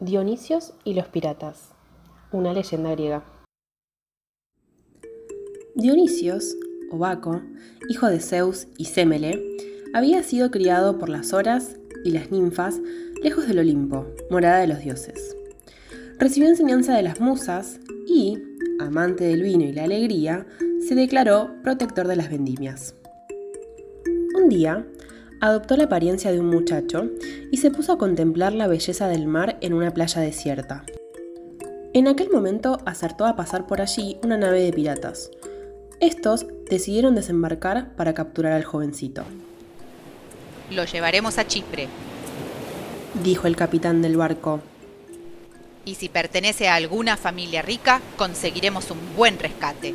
Dionisios y los piratas. Una leyenda griega. Dionisios, o Baco, hijo de Zeus y Semele, había sido criado por las horas y las ninfas lejos del Olimpo, morada de los dioses. Recibió enseñanza de las musas y, amante del vino y la alegría, se declaró protector de las vendimias. Un día, adoptó la apariencia de un muchacho y se puso a contemplar la belleza del mar en una playa desierta. En aquel momento acertó a pasar por allí una nave de piratas. Estos decidieron desembarcar para capturar al jovencito. Lo llevaremos a Chipre, dijo el capitán del barco. Y si pertenece a alguna familia rica, conseguiremos un buen rescate.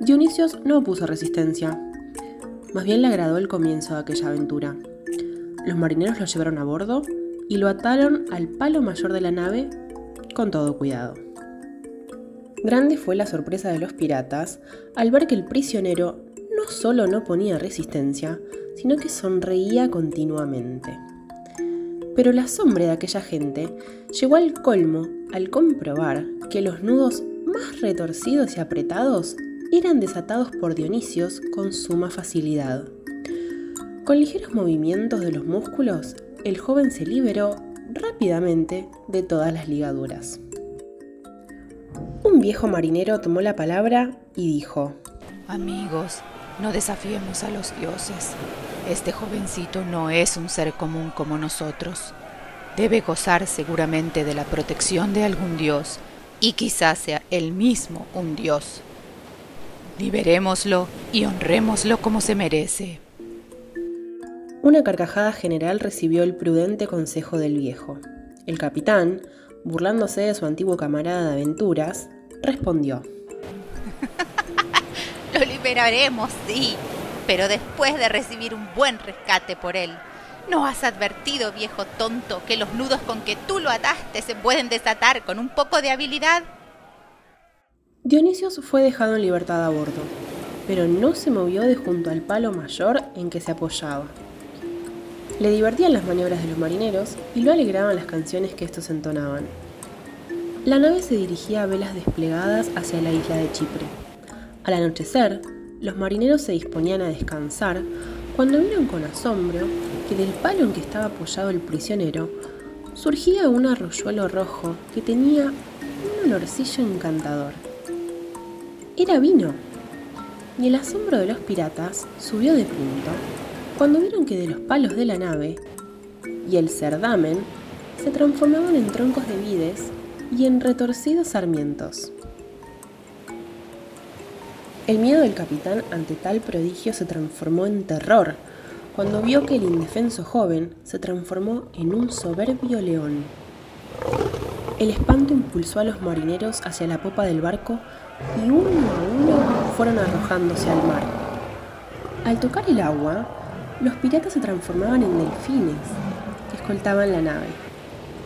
Dionisios no opuso resistencia más bien le agradó el comienzo de aquella aventura. Los marineros lo llevaron a bordo y lo ataron al palo mayor de la nave con todo cuidado. Grande fue la sorpresa de los piratas al ver que el prisionero no solo no ponía resistencia, sino que sonreía continuamente. Pero la sombra de aquella gente llegó al colmo al comprobar que los nudos más retorcidos y apretados eran desatados por Dionisios con suma facilidad. Con ligeros movimientos de los músculos, el joven se liberó rápidamente de todas las ligaduras. Un viejo marinero tomó la palabra y dijo, Amigos, no desafiemos a los dioses. Este jovencito no es un ser común como nosotros. Debe gozar seguramente de la protección de algún dios, y quizás sea él mismo un dios. Liberémoslo y honrémoslo como se merece. Una carcajada general recibió el prudente consejo del viejo. El capitán, burlándose de su antiguo camarada de aventuras, respondió. Lo liberaremos, sí, pero después de recibir un buen rescate por él. ¿No has advertido, viejo tonto, que los nudos con que tú lo ataste se pueden desatar con un poco de habilidad? Dionisios fue dejado en libertad a bordo, pero no se movió de junto al palo mayor en que se apoyaba. Le divertían las maniobras de los marineros y lo alegraban las canciones que estos entonaban. La nave se dirigía a velas desplegadas hacia la isla de Chipre. Al anochecer, los marineros se disponían a descansar cuando vieron con asombro que del palo en que estaba apoyado el prisionero surgía un arroyuelo rojo que tenía un olorcillo encantador era vino. Y el asombro de los piratas subió de punto cuando vieron que de los palos de la nave y el cerdamen se transformaban en troncos de vides y en retorcidos sarmientos. El miedo del capitán ante tal prodigio se transformó en terror cuando vio que el indefenso joven se transformó en un soberbio león. El espanto impulsó a los marineros hacia la popa del barco y uno a uno fueron arrojándose al mar. Al tocar el agua, los piratas se transformaban en delfines que escoltaban la nave.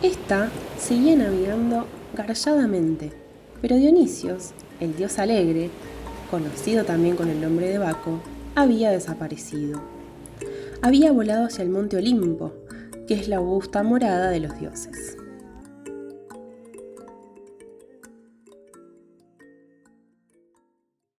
Esta seguía navegando garlladamente, pero Dionisios, el dios alegre, conocido también con el nombre de Baco, había desaparecido. Había volado hacia el monte Olimpo, que es la augusta morada de los dioses.